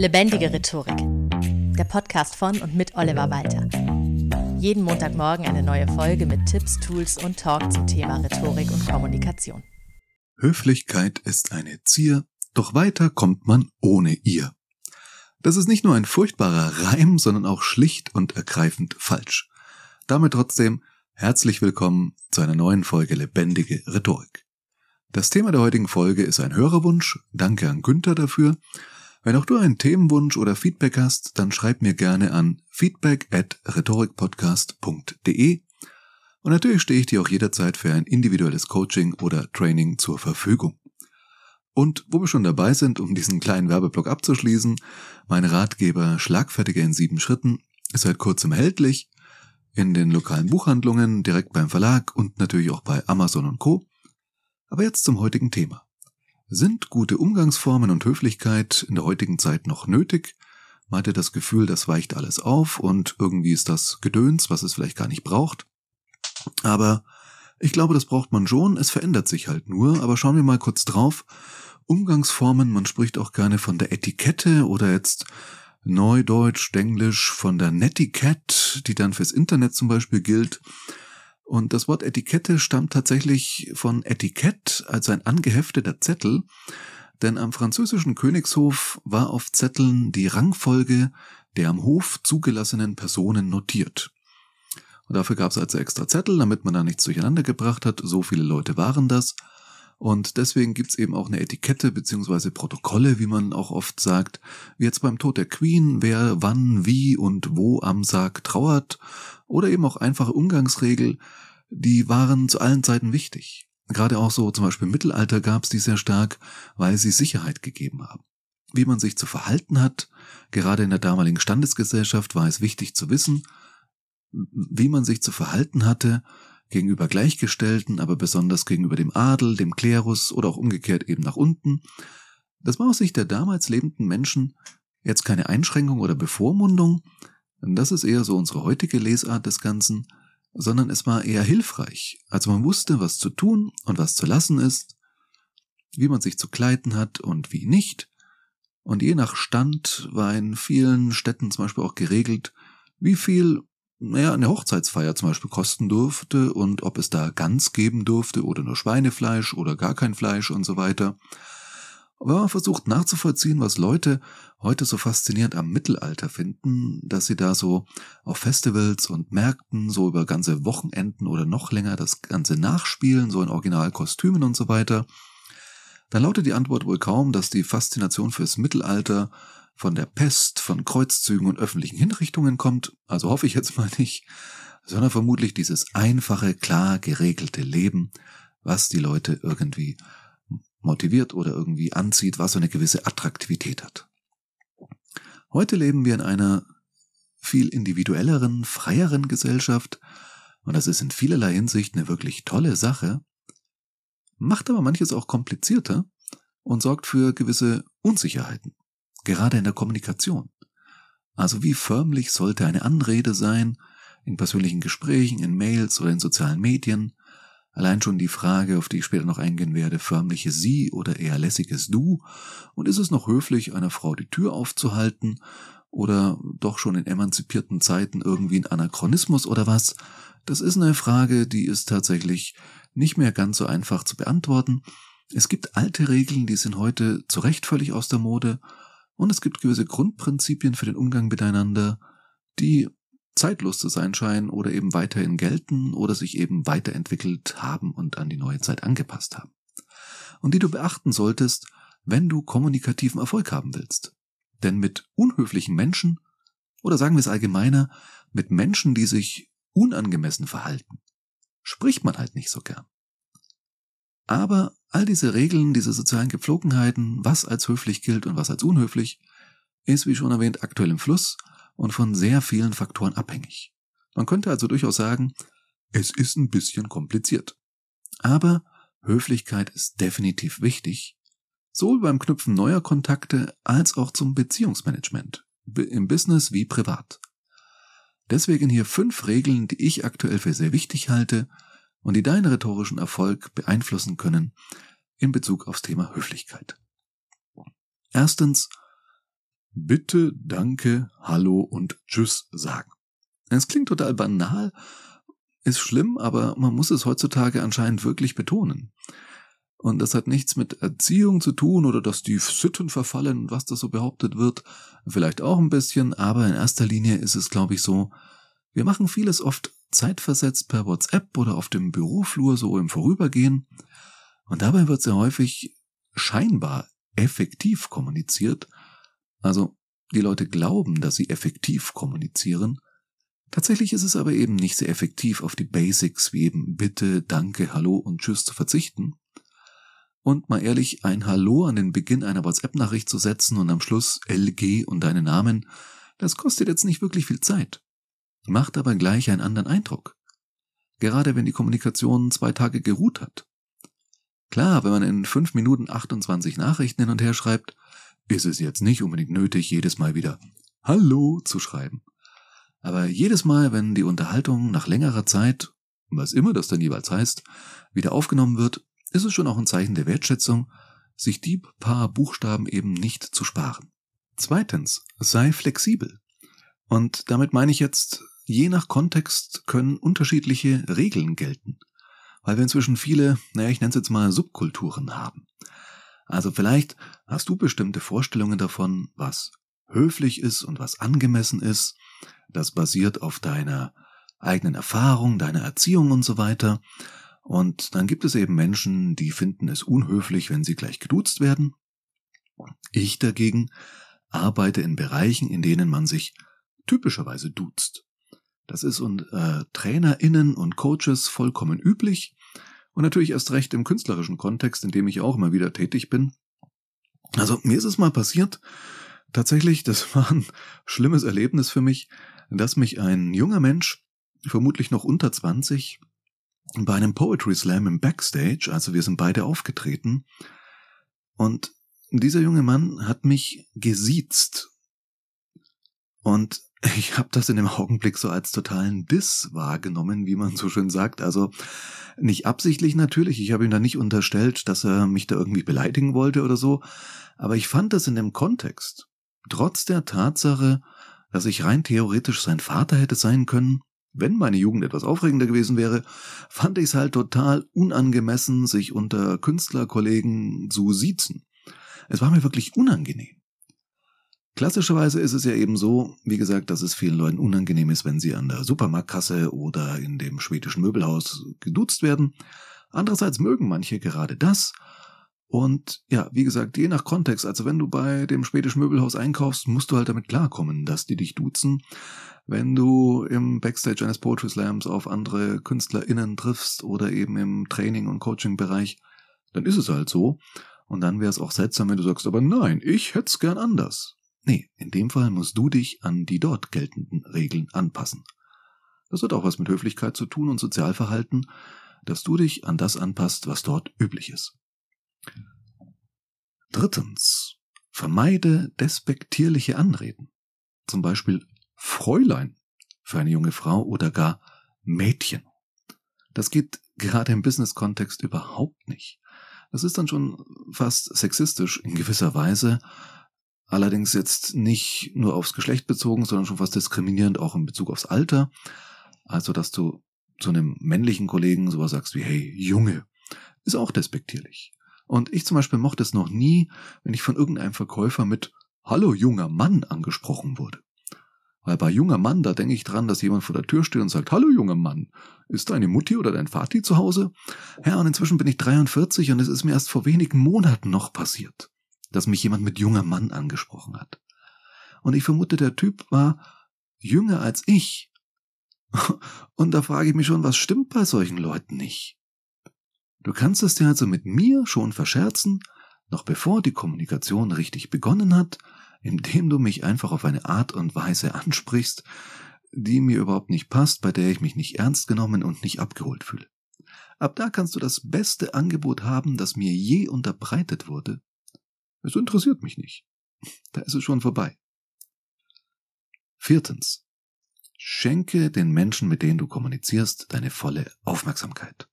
Lebendige Rhetorik. Der Podcast von und mit Oliver Walter. Jeden Montagmorgen eine neue Folge mit Tipps, Tools und Talk zum Thema Rhetorik und Kommunikation. Höflichkeit ist eine Zier, doch weiter kommt man ohne ihr. Das ist nicht nur ein furchtbarer Reim, sondern auch schlicht und ergreifend falsch. Damit trotzdem herzlich willkommen zu einer neuen Folge Lebendige Rhetorik. Das Thema der heutigen Folge ist ein Hörerwunsch. Danke an Günther dafür. Wenn auch du einen Themenwunsch oder Feedback hast, dann schreib mir gerne an feedback at rhetorikpodcast.de und natürlich stehe ich dir auch jederzeit für ein individuelles Coaching oder Training zur Verfügung. Und wo wir schon dabei sind, um diesen kleinen Werbeblock abzuschließen, mein Ratgeber Schlagfertiger in sieben Schritten ist seit kurzem erhältlich in den lokalen Buchhandlungen, direkt beim Verlag und natürlich auch bei Amazon und Co. Aber jetzt zum heutigen Thema. Sind gute Umgangsformen und Höflichkeit in der heutigen Zeit noch nötig? Man hatte das Gefühl, das weicht alles auf und irgendwie ist das Gedöns, was es vielleicht gar nicht braucht. Aber ich glaube, das braucht man schon, es verändert sich halt nur, aber schauen wir mal kurz drauf. Umgangsformen, man spricht auch gerne von der Etikette oder jetzt Neudeutsch, Englisch von der Netiquette, die dann fürs Internet zum Beispiel gilt. Und das Wort Etikette stammt tatsächlich von Etikett, also ein angehefteter Zettel, denn am französischen Königshof war auf Zetteln die Rangfolge der am Hof zugelassenen Personen notiert. Und dafür gab es also extra Zettel, damit man da nichts durcheinander gebracht hat. So viele Leute waren das. Und deswegen gibt's eben auch eine Etikette beziehungsweise Protokolle, wie man auch oft sagt, wie jetzt beim Tod der Queen, wer wann, wie und wo am Sarg trauert oder eben auch einfache Umgangsregel, die waren zu allen Zeiten wichtig. Gerade auch so zum Beispiel im Mittelalter gab es die sehr stark, weil sie Sicherheit gegeben haben. Wie man sich zu verhalten hat, gerade in der damaligen Standesgesellschaft war es wichtig zu wissen, wie man sich zu verhalten hatte gegenüber Gleichgestellten, aber besonders gegenüber dem Adel, dem Klerus oder auch umgekehrt eben nach unten. Das war aus Sicht der damals lebenden Menschen jetzt keine Einschränkung oder Bevormundung, das ist eher so unsere heutige Lesart des Ganzen, sondern es war eher hilfreich. Also man wusste, was zu tun und was zu lassen ist, wie man sich zu kleiden hat und wie nicht. Und je nach Stand war in vielen Städten zum Beispiel auch geregelt, wie viel naja, eine Hochzeitsfeier zum Beispiel kosten durfte und ob es da Gans geben durfte oder nur Schweinefleisch oder gar kein Fleisch und so weiter. Aber man versucht nachzuvollziehen, was Leute heute so faszinierend am Mittelalter finden, dass sie da so auf Festivals und Märkten so über ganze Wochenenden oder noch länger das Ganze nachspielen, so in Originalkostümen und so weiter. Dann lautet die Antwort wohl kaum, dass die Faszination fürs Mittelalter von der Pest, von Kreuzzügen und öffentlichen Hinrichtungen kommt, also hoffe ich jetzt mal nicht, sondern vermutlich dieses einfache, klar geregelte Leben, was die Leute irgendwie motiviert oder irgendwie anzieht, was so eine gewisse Attraktivität hat. Heute leben wir in einer viel individuelleren, freieren Gesellschaft und das ist in vielerlei Hinsicht eine wirklich tolle Sache, macht aber manches auch komplizierter und sorgt für gewisse Unsicherheiten, gerade in der Kommunikation. Also wie förmlich sollte eine Anrede sein, in persönlichen Gesprächen, in Mails oder in sozialen Medien, Allein schon die Frage, auf die ich später noch eingehen werde, förmliche Sie oder eher lässiges Du? Und ist es noch höflich, einer Frau die Tür aufzuhalten? Oder doch schon in emanzipierten Zeiten irgendwie ein Anachronismus oder was? Das ist eine Frage, die ist tatsächlich nicht mehr ganz so einfach zu beantworten. Es gibt alte Regeln, die sind heute zu Recht völlig aus der Mode. Und es gibt gewisse Grundprinzipien für den Umgang miteinander, die zeitlos zu sein scheinen oder eben weiterhin gelten oder sich eben weiterentwickelt haben und an die neue Zeit angepasst haben. Und die du beachten solltest, wenn du kommunikativen Erfolg haben willst. Denn mit unhöflichen Menschen, oder sagen wir es allgemeiner, mit Menschen, die sich unangemessen verhalten, spricht man halt nicht so gern. Aber all diese Regeln, diese sozialen Gepflogenheiten, was als höflich gilt und was als unhöflich, ist, wie schon erwähnt, aktuell im Fluss und von sehr vielen Faktoren abhängig. Man könnte also durchaus sagen, es ist ein bisschen kompliziert. Aber Höflichkeit ist definitiv wichtig, sowohl beim Knüpfen neuer Kontakte als auch zum Beziehungsmanagement, im Business wie privat. Deswegen hier fünf Regeln, die ich aktuell für sehr wichtig halte und die deinen rhetorischen Erfolg beeinflussen können in Bezug aufs Thema Höflichkeit. Erstens, Bitte, danke, hallo und tschüss sagen. Es klingt total banal, ist schlimm, aber man muss es heutzutage anscheinend wirklich betonen. Und das hat nichts mit Erziehung zu tun oder dass die Sitten verfallen was da so behauptet wird. Vielleicht auch ein bisschen, aber in erster Linie ist es, glaube ich, so, wir machen vieles oft zeitversetzt per WhatsApp oder auf dem Büroflur so im Vorübergehen. Und dabei wird sehr häufig scheinbar effektiv kommuniziert. Also die Leute glauben, dass sie effektiv kommunizieren. Tatsächlich ist es aber eben nicht sehr effektiv, auf die Basics wie eben Bitte, Danke, Hallo und Tschüss zu verzichten. Und mal ehrlich, ein Hallo an den Beginn einer WhatsApp-Nachricht zu setzen und am Schluss LG und deinen Namen, das kostet jetzt nicht wirklich viel Zeit, macht aber gleich einen anderen Eindruck. Gerade wenn die Kommunikation zwei Tage geruht hat. Klar, wenn man in fünf Minuten 28 Nachrichten hin und her schreibt, ist es jetzt nicht unbedingt nötig, jedes Mal wieder Hallo zu schreiben. Aber jedes Mal, wenn die Unterhaltung nach längerer Zeit, was immer das dann jeweils heißt, wieder aufgenommen wird, ist es schon auch ein Zeichen der Wertschätzung, sich die paar Buchstaben eben nicht zu sparen. Zweitens, sei flexibel. Und damit meine ich jetzt, je nach Kontext können unterschiedliche Regeln gelten. Weil wir inzwischen viele, naja, ich nenne es jetzt mal Subkulturen haben. Also vielleicht hast du bestimmte Vorstellungen davon, was höflich ist und was angemessen ist. Das basiert auf deiner eigenen Erfahrung, deiner Erziehung und so weiter. Und dann gibt es eben Menschen, die finden es unhöflich, wenn sie gleich geduzt werden. Ich dagegen arbeite in Bereichen, in denen man sich typischerweise duzt. Das ist und äh, TrainerInnen und Coaches vollkommen üblich und natürlich erst recht im künstlerischen Kontext, in dem ich auch immer wieder tätig bin. Also mir ist es mal passiert, tatsächlich, das war ein schlimmes Erlebnis für mich, dass mich ein junger Mensch, vermutlich noch unter 20, bei einem Poetry Slam im Backstage, also wir sind beide aufgetreten, und dieser junge Mann hat mich gesiezt. Und ich habe das in dem Augenblick so als totalen Diss wahrgenommen, wie man so schön sagt. Also nicht absichtlich natürlich, ich habe ihm da nicht unterstellt, dass er mich da irgendwie beleidigen wollte oder so, aber ich fand das in dem Kontext, trotz der Tatsache, dass ich rein theoretisch sein Vater hätte sein können, wenn meine Jugend etwas aufregender gewesen wäre, fand ich es halt total unangemessen, sich unter Künstlerkollegen zu siezen. Es war mir wirklich unangenehm. Klassischerweise ist es ja eben so, wie gesagt, dass es vielen Leuten unangenehm ist, wenn sie an der Supermarktkasse oder in dem schwedischen Möbelhaus geduzt werden. Andererseits mögen manche gerade das und ja, wie gesagt, je nach Kontext, also wenn du bei dem schwedischen Möbelhaus einkaufst, musst du halt damit klarkommen, dass die dich duzen. Wenn du im Backstage eines Poetry Slams auf andere KünstlerInnen triffst oder eben im Training- und Coaching-Bereich, dann ist es halt so. Und dann wäre es auch seltsam, wenn du sagst, aber nein, ich hätte es gern anders. Nee, in dem Fall musst du dich an die dort geltenden Regeln anpassen. Das hat auch was mit Höflichkeit zu tun und Sozialverhalten, dass du dich an das anpasst, was dort üblich ist. Drittens. Vermeide despektierliche Anreden. Zum Beispiel Fräulein für eine junge Frau oder gar Mädchen. Das geht gerade im Business-Kontext überhaupt nicht. Das ist dann schon fast sexistisch in gewisser Weise, allerdings jetzt nicht nur aufs Geschlecht bezogen, sondern schon fast diskriminierend auch in Bezug aufs Alter. Also, dass du zu einem männlichen Kollegen sowas sagst wie, hey, Junge, ist auch despektierlich. Und ich zum Beispiel mochte es noch nie, wenn ich von irgendeinem Verkäufer mit Hallo junger Mann angesprochen wurde. Weil bei junger Mann, da denke ich dran, dass jemand vor der Tür steht und sagt, Hallo junger Mann, ist deine Mutti oder dein Vati zu Hause? Ja, und inzwischen bin ich 43 und es ist mir erst vor wenigen Monaten noch passiert, dass mich jemand mit junger Mann angesprochen hat. Und ich vermute, der Typ war jünger als ich. Und da frage ich mich schon, was stimmt bei solchen Leuten nicht? Du kannst es dir also mit mir schon verscherzen, noch bevor die Kommunikation richtig begonnen hat, indem du mich einfach auf eine Art und Weise ansprichst, die mir überhaupt nicht passt, bei der ich mich nicht ernst genommen und nicht abgeholt fühle. Ab da kannst du das beste Angebot haben, das mir je unterbreitet wurde. Es interessiert mich nicht. Da ist es schon vorbei. Viertens. Schenke den Menschen, mit denen du kommunizierst, deine volle Aufmerksamkeit.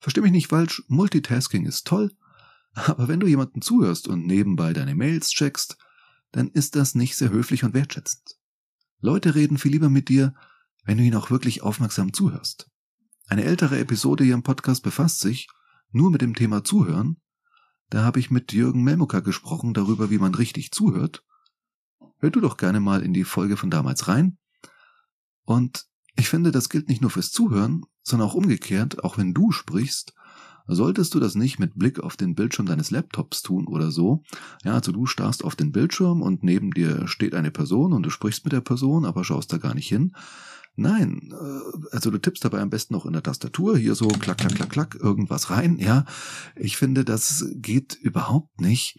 Versteh mich nicht falsch, Multitasking ist toll, aber wenn du jemanden zuhörst und nebenbei deine Mails checkst, dann ist das nicht sehr höflich und wertschätzend. Leute reden viel lieber mit dir, wenn du ihnen auch wirklich aufmerksam zuhörst. Eine ältere Episode hier im Podcast befasst sich nur mit dem Thema Zuhören. Da habe ich mit Jürgen Melmucker gesprochen darüber, wie man richtig zuhört. Hör du doch gerne mal in die Folge von damals rein. Und ich finde, das gilt nicht nur fürs Zuhören, sondern auch umgekehrt, auch wenn du sprichst, solltest du das nicht mit Blick auf den Bildschirm deines Laptops tun oder so. Ja, also du starrst auf den Bildschirm und neben dir steht eine Person und du sprichst mit der Person, aber schaust da gar nicht hin. Nein, äh, also du tippst dabei am besten noch in der Tastatur hier so klack, klack, klack, klack, irgendwas rein. Ja, ich finde, das geht überhaupt nicht.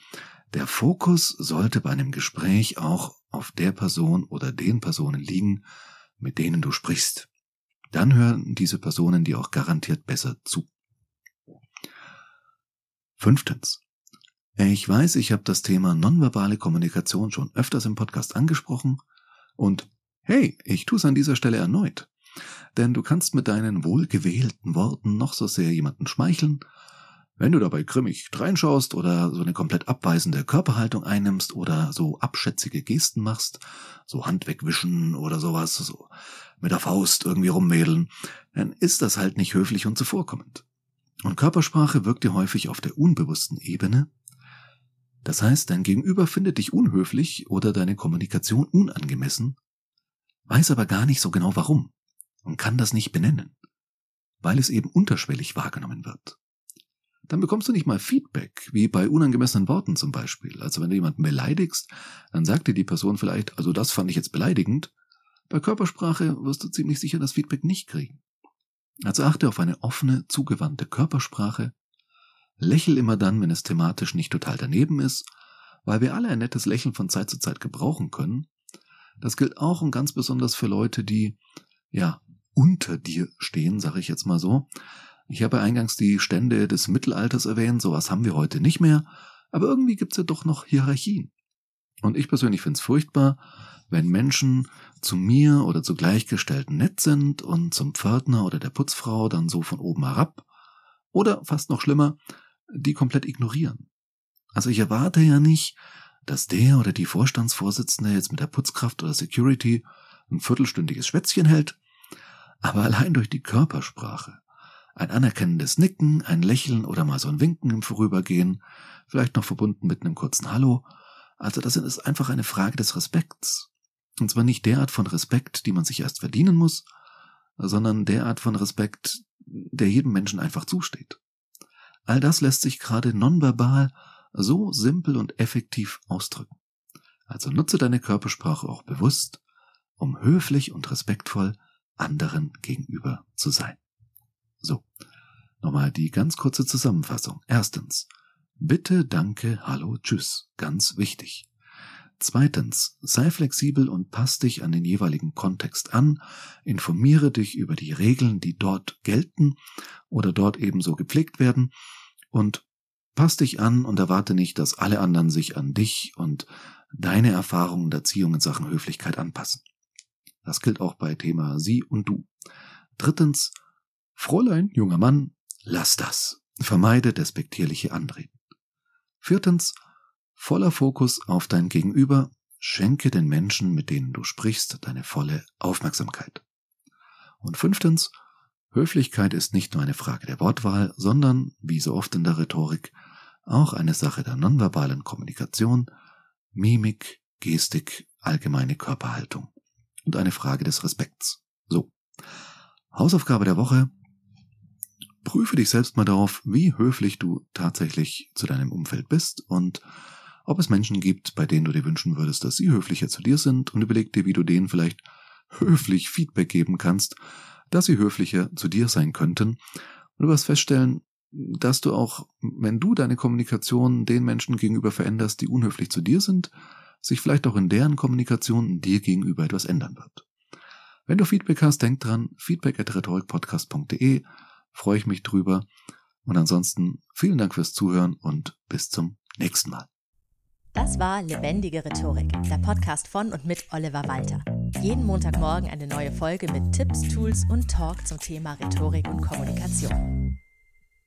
Der Fokus sollte bei einem Gespräch auch auf der Person oder den Personen liegen, mit denen du sprichst. Dann hören diese Personen dir auch garantiert besser zu. Fünftens. Ich weiß, ich habe das Thema nonverbale Kommunikation schon öfters im Podcast angesprochen und hey, ich tue es an dieser Stelle erneut. Denn du kannst mit deinen wohlgewählten Worten noch so sehr jemanden schmeicheln, wenn du dabei grimmig reinschaust oder so eine komplett abweisende Körperhaltung einnimmst oder so abschätzige Gesten machst, so Hand wegwischen oder sowas, so mit der Faust irgendwie rummädeln, dann ist das halt nicht höflich und zuvorkommend. Und Körpersprache wirkt dir häufig auf der unbewussten Ebene. Das heißt, dein Gegenüber findet dich unhöflich oder deine Kommunikation unangemessen, weiß aber gar nicht so genau warum und kann das nicht benennen, weil es eben unterschwellig wahrgenommen wird. Dann bekommst du nicht mal Feedback, wie bei unangemessenen Worten zum Beispiel. Also wenn du jemanden beleidigst, dann sagt dir die Person vielleicht, also das fand ich jetzt beleidigend. Bei Körpersprache wirst du ziemlich sicher das Feedback nicht kriegen. Also achte auf eine offene, zugewandte Körpersprache. Lächel immer dann, wenn es thematisch nicht total daneben ist, weil wir alle ein nettes Lächeln von Zeit zu Zeit gebrauchen können. Das gilt auch und ganz besonders für Leute, die, ja, unter dir stehen, sage ich jetzt mal so. Ich habe eingangs die Stände des Mittelalters erwähnt, sowas haben wir heute nicht mehr, aber irgendwie gibt's ja doch noch Hierarchien. Und ich persönlich finde es furchtbar, wenn Menschen zu mir oder zu Gleichgestellten nett sind und zum Pförtner oder der Putzfrau dann so von oben herab oder fast noch schlimmer, die komplett ignorieren. Also ich erwarte ja nicht, dass der oder die Vorstandsvorsitzende jetzt mit der Putzkraft oder Security ein viertelstündiges Schwätzchen hält, aber allein durch die Körpersprache, ein anerkennendes Nicken, ein Lächeln oder mal so ein Winken im Vorübergehen, vielleicht noch verbunden mit einem kurzen Hallo, also das ist einfach eine Frage des Respekts. Und zwar nicht der Art von Respekt, die man sich erst verdienen muss, sondern der Art von Respekt, der jedem Menschen einfach zusteht. All das lässt sich gerade nonverbal so simpel und effektiv ausdrücken. Also nutze deine Körpersprache auch bewusst, um höflich und respektvoll anderen gegenüber zu sein. So, nochmal die ganz kurze Zusammenfassung. Erstens, bitte, danke, hallo, tschüss, ganz wichtig. Zweitens, sei flexibel und pass dich an den jeweiligen Kontext an, informiere dich über die Regeln, die dort gelten oder dort ebenso gepflegt werden und pass dich an und erwarte nicht, dass alle anderen sich an dich und deine Erfahrungen und Erziehung in Sachen Höflichkeit anpassen. Das gilt auch bei Thema Sie und Du. Drittens, Fräulein, junger Mann, lass das. Vermeide despektierliche Anreden. Viertens, Voller Fokus auf dein Gegenüber, schenke den Menschen, mit denen du sprichst, deine volle Aufmerksamkeit. Und fünftens, Höflichkeit ist nicht nur eine Frage der Wortwahl, sondern, wie so oft in der Rhetorik, auch eine Sache der nonverbalen Kommunikation, Mimik, Gestik, allgemeine Körperhaltung und eine Frage des Respekts. So. Hausaufgabe der Woche. Prüfe dich selbst mal darauf, wie höflich du tatsächlich zu deinem Umfeld bist und ob es Menschen gibt, bei denen du dir wünschen würdest, dass sie höflicher zu dir sind und überleg dir, wie du denen vielleicht höflich Feedback geben kannst, dass sie höflicher zu dir sein könnten. Und du wirst feststellen, dass du auch, wenn du deine Kommunikation den Menschen gegenüber veränderst, die unhöflich zu dir sind, sich vielleicht auch in deren Kommunikation dir gegenüber etwas ändern wird. Wenn du Feedback hast, denk dran, feedback at rhetorikpodcast.de, freue ich mich drüber. Und ansonsten vielen Dank fürs Zuhören und bis zum nächsten Mal. Das war Lebendige Rhetorik, der Podcast von und mit Oliver Walter. Jeden Montagmorgen eine neue Folge mit Tipps, Tools und Talk zum Thema Rhetorik und Kommunikation.